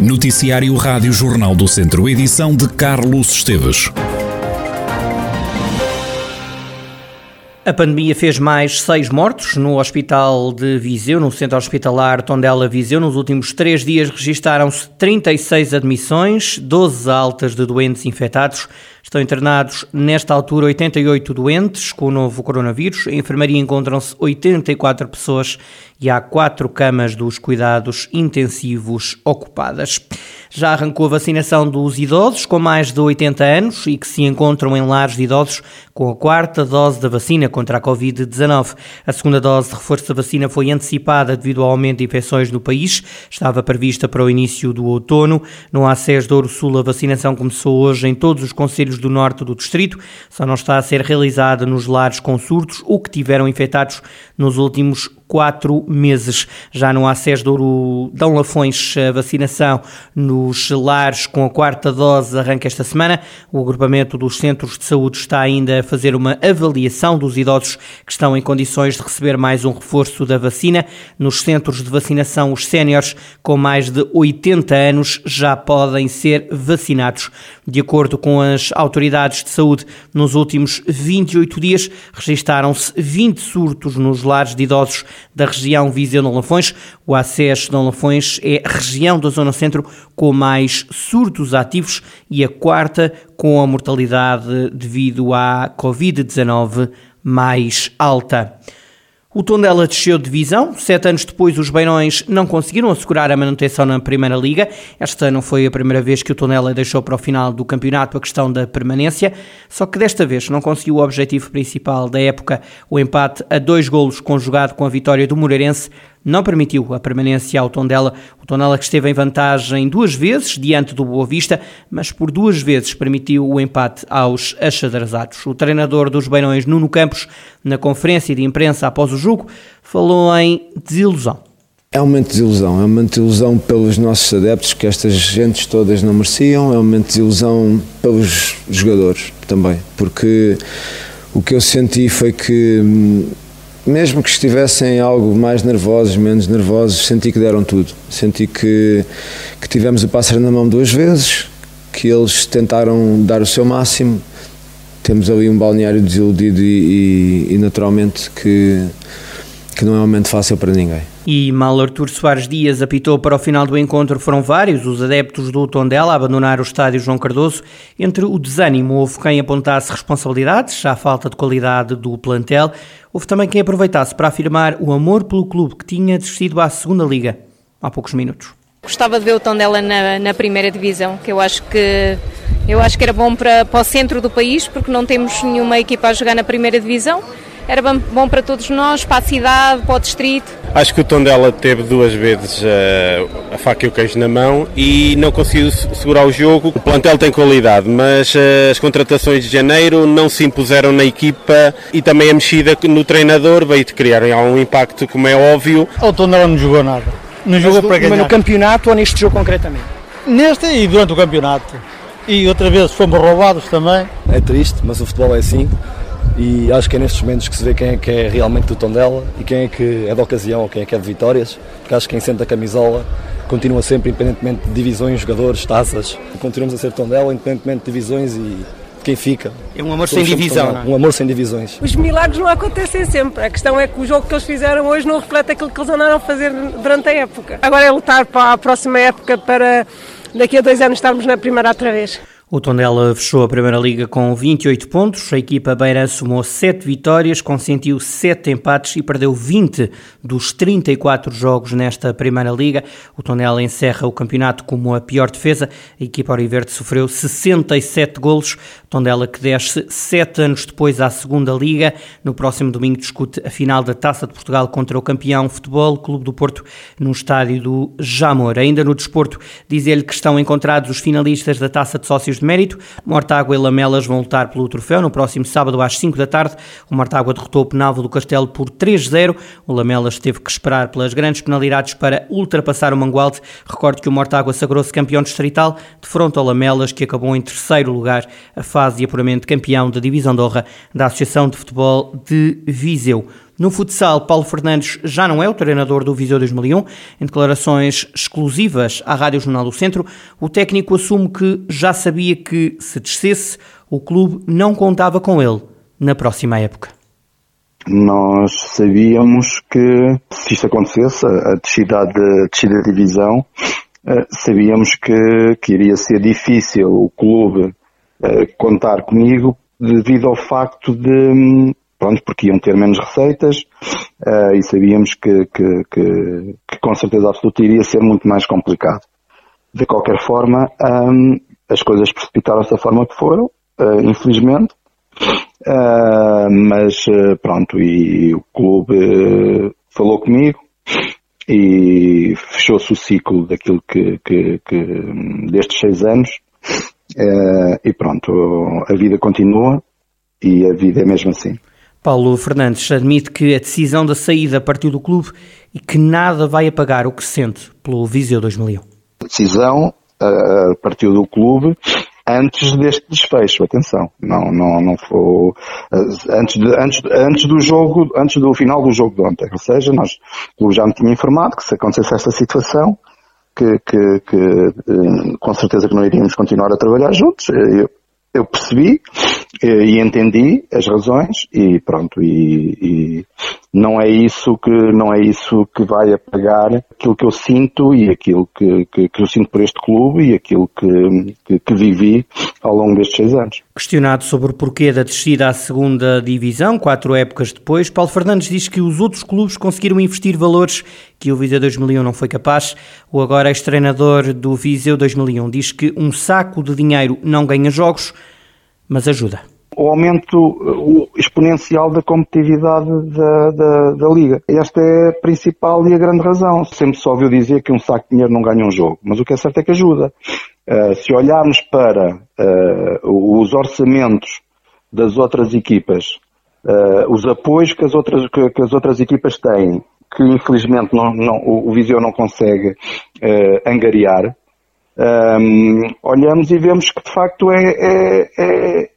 Noticiário Rádio Jornal do Centro, edição de Carlos Esteves. A pandemia fez mais seis mortos no Hospital de Viseu, no Centro Hospitalar Tondela Viseu. Nos últimos três dias registaram-se 36 admissões, 12 altas de doentes infectados. Estão internados, nesta altura, 88 doentes com o novo coronavírus. Em enfermaria encontram-se 84 pessoas e há quatro camas dos cuidados intensivos ocupadas. Já arrancou a vacinação dos idosos com mais de 80 anos e que se encontram em lares de idosos com a quarta dose da vacina contra a Covid-19. A segunda dose de reforço da vacina foi antecipada devido ao aumento de infecções no país. Estava prevista para o início do outono. No ACES do Ouro Sul, a vacinação começou hoje em todos os conselhos do norte do distrito, só não está a ser realizada nos lares com surtos ou que tiveram infectados nos últimos quatro meses. Já no acesso do Dão Lafões, a vacinação nos lares com a quarta dose arranca esta semana. O agrupamento dos centros de saúde está ainda a fazer uma avaliação dos idosos que estão em condições de receber mais um reforço da vacina. Nos centros de vacinação, os séniores com mais de 80 anos já podem ser vacinados. De acordo com as autoridades de saúde, nos últimos 28 dias registaram-se 20 surtos nos lares de idosos da região Viseu-Dom Lafões. O ACES Dom Lafões é a região da Zona Centro com mais surtos ativos e a quarta com a mortalidade devido à Covid-19 mais alta. O Tondela desceu de divisão. Sete anos depois, os Beirões não conseguiram assegurar a manutenção na Primeira Liga. Esta não foi a primeira vez que o Tondela deixou para o final do campeonato a questão da permanência, só que desta vez não conseguiu o objetivo principal da época, o empate a dois golos conjugado com a vitória do Moreirense, não permitiu a permanência ao Tondela. O Tondela que esteve em vantagem duas vezes diante do Boa Vista, mas por duas vezes permitiu o empate aos achadrezados. O treinador dos Beirões, Nuno Campos, na conferência de imprensa após o jogo, falou em desilusão. É um momento de desilusão, é um momento de desilusão pelos nossos adeptos, que estas gentes todas não mereciam, é um momento de desilusão pelos jogadores também, porque o que eu senti foi que hum, mesmo que estivessem algo mais nervosos, menos nervosos, senti que deram tudo. Senti que, que tivemos o pássaro na mão duas vezes, que eles tentaram dar o seu máximo. Temos ali um balneário desiludido e, e, e naturalmente que, que não é um momento fácil para ninguém. E mal Artur Soares Dias apitou para o final do encontro, foram vários os adeptos do Tondela a abandonar o estádio João Cardoso. Entre o desânimo, houve quem apontasse responsabilidades, à falta de qualidade do plantel. Houve também quem aproveitasse para afirmar o amor pelo clube que tinha desistido à segunda liga há poucos minutos. Gostava de ver o Tondela na, na primeira divisão, que eu acho que eu acho que era bom para, para o centro do país, porque não temos nenhuma equipa a jogar na primeira divisão era bom para todos nós, para a cidade, para o distrito. Acho que o Tondela teve duas vezes uh, a faca e o queijo na mão e não conseguiu segurar o jogo. O plantel tem qualidade, mas uh, as contratações de janeiro não se impuseram na equipa e também a mexida no treinador veio de criar algum impacto, como é óbvio. O Tondela não jogou nada. Não jogou para ganhar. Mas no campeonato ou neste jogo concretamente? Neste e durante o campeonato. E outra vez fomos roubados também. É triste, mas o futebol é assim e acho que é nestes momentos que se vê quem é que é realmente do Tondela e quem é que é de ocasião ou quem é que é de vitórias, porque acho que quem sente a camisola continua sempre, independentemente de divisões, jogadores, taças, continuamos a ser Tondela, independentemente de divisões e de quem fica. É um amor sem divisão, é? Um amor sem divisões. Os milagres não acontecem sempre. A questão é que o jogo que eles fizeram hoje não reflete aquilo que eles andaram a fazer durante a época. Agora é lutar para a próxima época para daqui a dois anos estarmos na primeira outra vez. O Tondela fechou a Primeira Liga com 28 pontos. A equipa beira somou 7 vitórias, consentiu 7 empates e perdeu 20 dos 34 jogos nesta Primeira Liga. O Tondela encerra o campeonato como a pior defesa. A equipa Auriverde sofreu 67 golos. Tondela que desce 7 anos depois à Segunda Liga. No próximo domingo discute a final da Taça de Portugal contra o campeão Futebol Clube do Porto no estádio do Jamor. Ainda no desporto, diz-lhe que estão encontrados os finalistas da Taça de Sócios de mérito. Mortágua e Lamelas vão lutar pelo troféu no próximo sábado às 5 da tarde. O Mortágua derrotou o Penalvo do Castelo por 3-0. O Lamelas teve que esperar pelas grandes penalidades para ultrapassar o Mangualde. Recordo que o Mortágua sagrou-se campeão distrital de fronte ao Lamelas, que acabou em terceiro lugar a fase de apuramento campeão da Divisão de Honra da Associação de Futebol de Viseu. No futsal, Paulo Fernandes já não é o treinador do Viseu 2001. Em declarações exclusivas à Rádio Jornal do Centro, o técnico assume que já sabia que, se descesse, o clube não contava com ele na próxima época. Nós sabíamos que, se isto acontecesse, a descida de, de divisão, eh, sabíamos que, que iria ser difícil o clube eh, contar comigo devido ao facto de, hum, pronto, porque iam ter menos receitas uh, e sabíamos que, que, que, que, com certeza absoluta iria ser muito mais complicado. De qualquer forma, um, as coisas precipitaram-se da forma que foram, uh, infelizmente, uh, mas pronto, e o clube falou comigo e fechou-se o ciclo daquilo que, que, que destes seis anos e pronto, a vida continua e a vida é mesmo assim. Paulo Fernandes admite que a decisão da saída partiu do clube e que nada vai apagar o que sente pelo Viseu 2001. A decisão uh, partiu do clube antes deste desfecho, atenção, não, não, não foi uh, antes, de, antes, antes do jogo, antes do final do jogo de ontem, ou seja, nós, o clube já me tinha informado que se acontecesse esta situação, que, que, que com certeza que não iríamos continuar a trabalhar juntos, eu, eu percebi, e entendi as razões e pronto e, e, não é isso que não é isso que vai apagar aquilo que eu sinto e aquilo que, que, que eu sinto por este clube e aquilo que, que, que, vivi ao longo destes seis anos. Questionado sobre o porquê da descida à segunda divisão, quatro épocas depois, Paulo Fernandes diz que os outros clubes conseguiram investir valores que o Viseu 2001 não foi capaz. O agora ex-treinador do Viseu 2001 diz que um saco de dinheiro não ganha jogos, mas ajuda o aumento exponencial da competitividade da, da, da, Liga. Esta é a principal e a grande razão. Sempre só ouviu dizer que um saco de dinheiro não ganha um jogo, mas o que é certo é que ajuda. Uh, se olharmos para uh, os orçamentos das outras equipas, uh, os apoios que as outras, que, que, as outras equipas têm, que infelizmente não, não, o, o Viseu não consegue angariar, um, olhamos e vemos que de facto é, é é,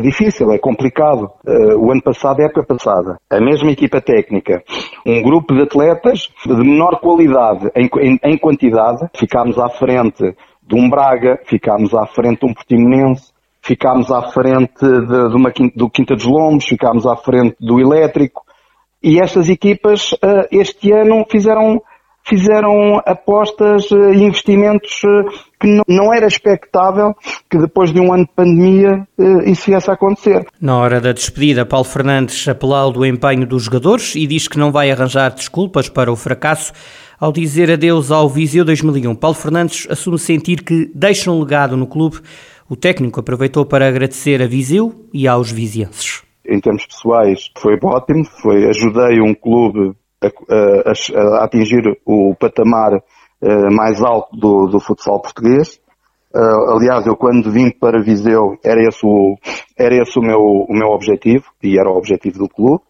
é difícil, é complicado. Uh, o ano passado, época passada, a mesma equipa técnica, um grupo de atletas de menor qualidade em, em, em quantidade, ficámos à frente de um Braga, ficámos à frente de um Portimonense, ficámos à frente de, de uma, do Quinta dos Lombos, ficámos à frente do Elétrico, e estas equipas uh, este ano fizeram fizeram apostas e investimentos eh, que não era expectável que depois de um ano de pandemia eh, isso viesse a acontecer. Na hora da despedida, Paulo Fernandes apelou do empenho dos jogadores e diz que não vai arranjar desculpas para o fracasso. Ao dizer adeus ao Viseu 2001, Paulo Fernandes assume sentir que deixa um legado no clube. O técnico aproveitou para agradecer a Viseu e aos vizienses. Em termos pessoais, foi ótimo. Foi, ajudei um clube a, a, a atingir o patamar uh, mais alto do, do futsal português. Uh, aliás, eu quando vim para Viseu era esse o, era esse o meu, o meu objetivo e era o objetivo do clube.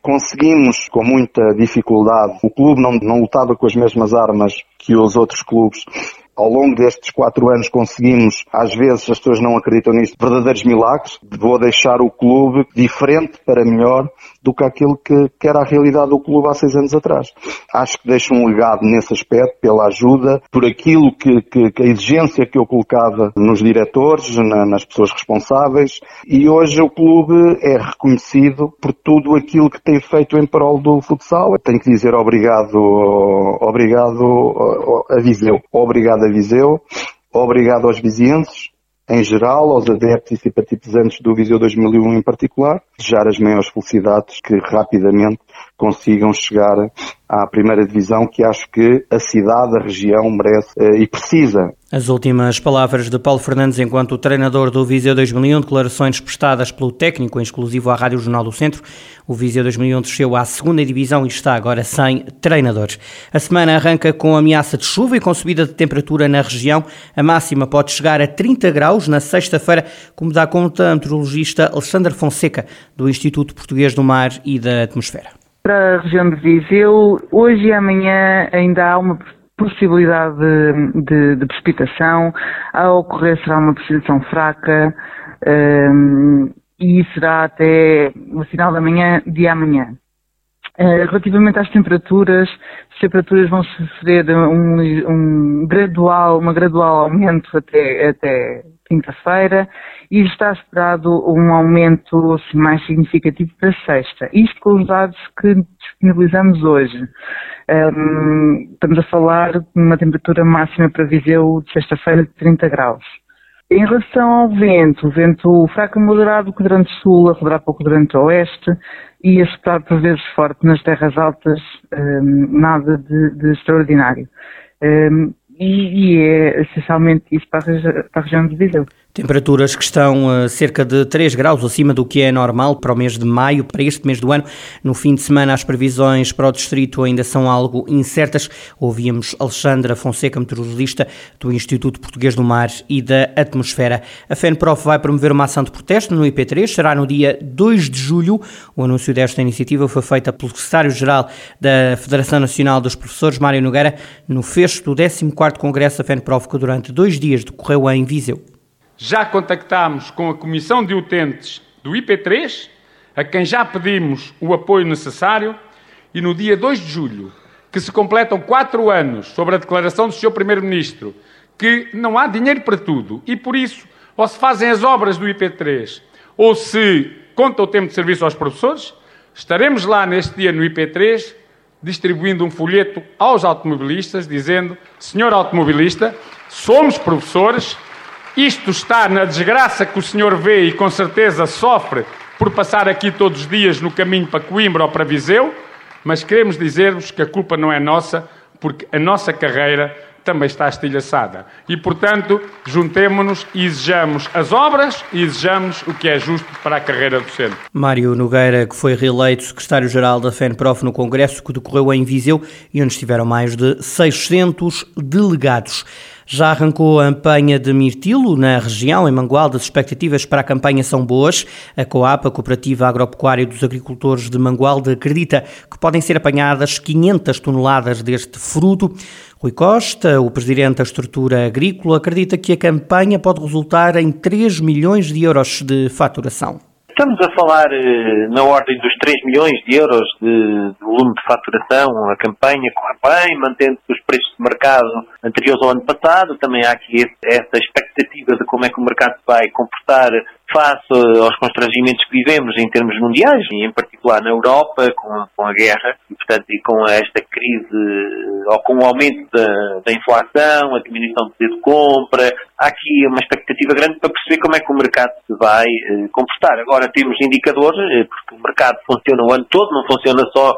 Conseguimos com muita dificuldade, o clube não, não lutava com as mesmas armas que os outros clubes ao longo destes quatro anos conseguimos, às vezes as pessoas não acreditam nisto, verdadeiros milagres. Vou deixar o clube diferente para melhor do que aquilo que, que era a realidade do clube há seis anos atrás. Acho que deixo um legado nesse aspecto, pela ajuda, por aquilo que, que, que a exigência que eu colocava nos diretores, na, nas pessoas responsáveis, e hoje o clube é reconhecido por tudo aquilo que tem feito em prol do futsal. Tenho que dizer obrigado, obrigado a Viseu, obrigado Viseu, obrigado aos vizienses, em geral, aos adeptos e simpatizantes do Viseu 2001 em particular, desejar as maiores felicidades que rapidamente consigam chegar à primeira divisão que acho que a cidade, a região merece eh, e precisa. As últimas palavras de Paulo Fernandes enquanto treinador do Viseu 2001, declarações prestadas pelo técnico em exclusivo à Rádio Jornal do Centro. O Viseu 2001 desceu à segunda divisão e está agora sem treinadores. A semana arranca com ameaça de chuva e com subida de temperatura na região. A máxima pode chegar a 30 graus na sexta-feira, como dá conta a meteorologista Alexandre Fonseca, do Instituto Português do Mar e da Atmosfera. Para a região de Viseu, hoje e amanhã ainda há uma possibilidade de, de, de precipitação. A ocorrer será uma precipitação fraca um, e será até o final da manhã de amanhã. Relativamente às temperaturas, as temperaturas vão sofrer um, um gradual, uma gradual aumento até, até quinta-feira e está esperado um aumento assim, mais significativo para sexta. Isto com os dados que disponibilizamos hoje. Um, estamos a falar de uma temperatura máxima para Viseu de sexta-feira de 30 graus. Em relação ao vento, o vento fraco e moderado, quadrante sul, a rodar para o quadrante oeste e a soprar por vezes forte nas terras altas, um, nada de, de extraordinário. Um, e, e, é essencialmente isso para a, para a região de Viseu. Temperaturas que estão a cerca de 3 graus acima do que é normal para o mês de maio, para este mês do ano. No fim de semana, as previsões para o distrito ainda são algo incertas. Ouvíamos Alexandra Fonseca, meteorologista do Instituto Português do Mar e da Atmosfera. A FENPROF vai promover uma ação de protesto no IP3, será no dia 2 de julho. O anúncio desta iniciativa foi feito pelo secretário-geral da Federação Nacional dos Professores, Mário Nogueira, no fecho do 14º Congresso da FENPROF, que durante dois dias decorreu em Viseu. Já contactámos com a Comissão de Utentes do IP3, a quem já pedimos o apoio necessário, e no dia 2 de julho, que se completam quatro anos sobre a declaração do Sr. Primeiro-Ministro, que não há dinheiro para tudo e por isso ou se fazem as obras do IP3 ou se conta o tempo de serviço aos professores, estaremos lá neste dia no IP3 distribuindo um folheto aos automobilistas dizendo: Senhor automobilista, somos professores isto está na desgraça que o senhor vê e com certeza sofre por passar aqui todos os dias no caminho para Coimbra ou para Viseu, mas queremos dizer-vos que a culpa não é nossa, porque a nossa carreira também está estilhaçada. E, portanto, juntemo-nos e exijamos as obras e exijamos o que é justo para a carreira docente. Mário Nogueira, que foi reeleito secretário-geral da FENPROF no Congresso que decorreu em Viseu e onde estiveram mais de 600 delegados. Já arrancou a campanha de mirtilo na região, em Mangualde. As expectativas para a campanha são boas. A COAP, a Cooperativa Agropecuária dos Agricultores de Mangualde, acredita que podem ser apanhadas 500 toneladas deste fruto. Rui Costa, o presidente da estrutura agrícola, acredita que a campanha pode resultar em 3 milhões de euros de faturação. Estamos a falar eh, na ordem dos 3 milhões de euros de, de volume de faturação. A campanha corre bem, mantendo os preços de mercado anteriores ao ano passado. Também há aqui essa expectativa de como é que o mercado vai comportar face aos constrangimentos que vivemos em termos mundiais, e em particular na Europa, com com a guerra, e portanto e com esta crise, ou com o aumento da, da inflação, a diminuição do poder de compra, há aqui uma expectativa grande para perceber como é que o mercado se vai eh, comportar. Agora temos indicadores, eh, porque o mercado funciona o ano todo, não funciona só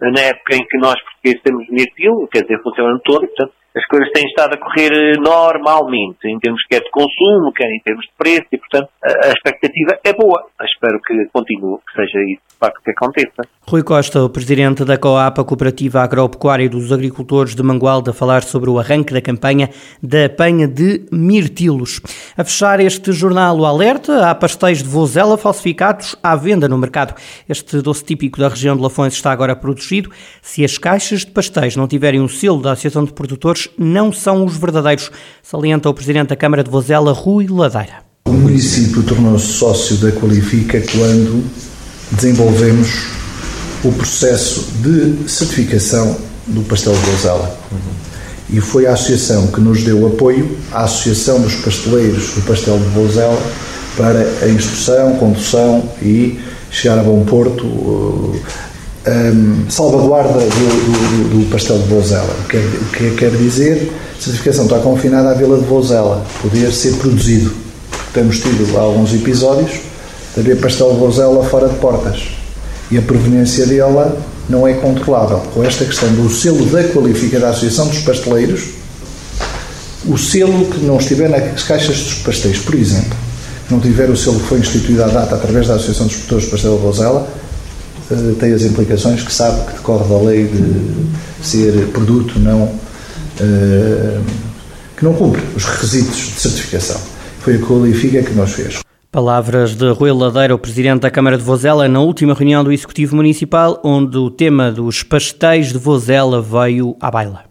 na época em que nós portugueses temos mirtilo, quer dizer, funciona o ano todo, e, portanto, as coisas têm estado a correr eh, normalmente, em termos quer de consumo, quer em termos de preço, e portanto a, expectativa é boa. Espero que continue, que seja isso de facto que aconteça. Rui Costa, o presidente da COAP, a Cooperativa Agropecuária dos Agricultores de Mangualde, a falar sobre o arranque da campanha da apanha de mirtilos. A fechar este jornal, o alerta, há pastéis de vozela falsificados à venda no mercado. Este doce típico da região de Lafões está agora produzido. Se as caixas de pastéis não tiverem um selo da Associação de Produtores, não são os verdadeiros, salienta o Presidente da Câmara de Vozela, Rui Ladeira. O município tornou-se sócio da Qualifica quando desenvolvemos o processo de certificação do pastel de Vozela. E foi a associação que nos deu apoio, a Associação dos Pasteleiros do Pastel de Vozela, para a instrução, condução e chegar a bom porto, um, salvaguarda do, do, do, pastel de Vozela. O que, é, o que quer dizer? A certificação está confinada à Vila de Vozela, poder ser produzido. Temos tido alguns episódios de haver pastel de Vozela fora de portas e a proveniência dela não é controlável. Com esta questão do selo da qualifica da Associação dos Pasteleiros, o selo que não estiver nas caixas dos pastéis, por exemplo, não tiver o selo que foi instituído à data através da Associação dos Produtores de Pastel de Vozela, eh, tem as implicações que sabe que decorre da lei de ser produto não eh, que não cumpre os requisitos de certificação. Foi a qualifica que nos fez. Palavras de Rui Ladeira, o Presidente da Câmara de Vozela, na última reunião do Executivo Municipal, onde o tema dos pastéis de Vozela veio à baila.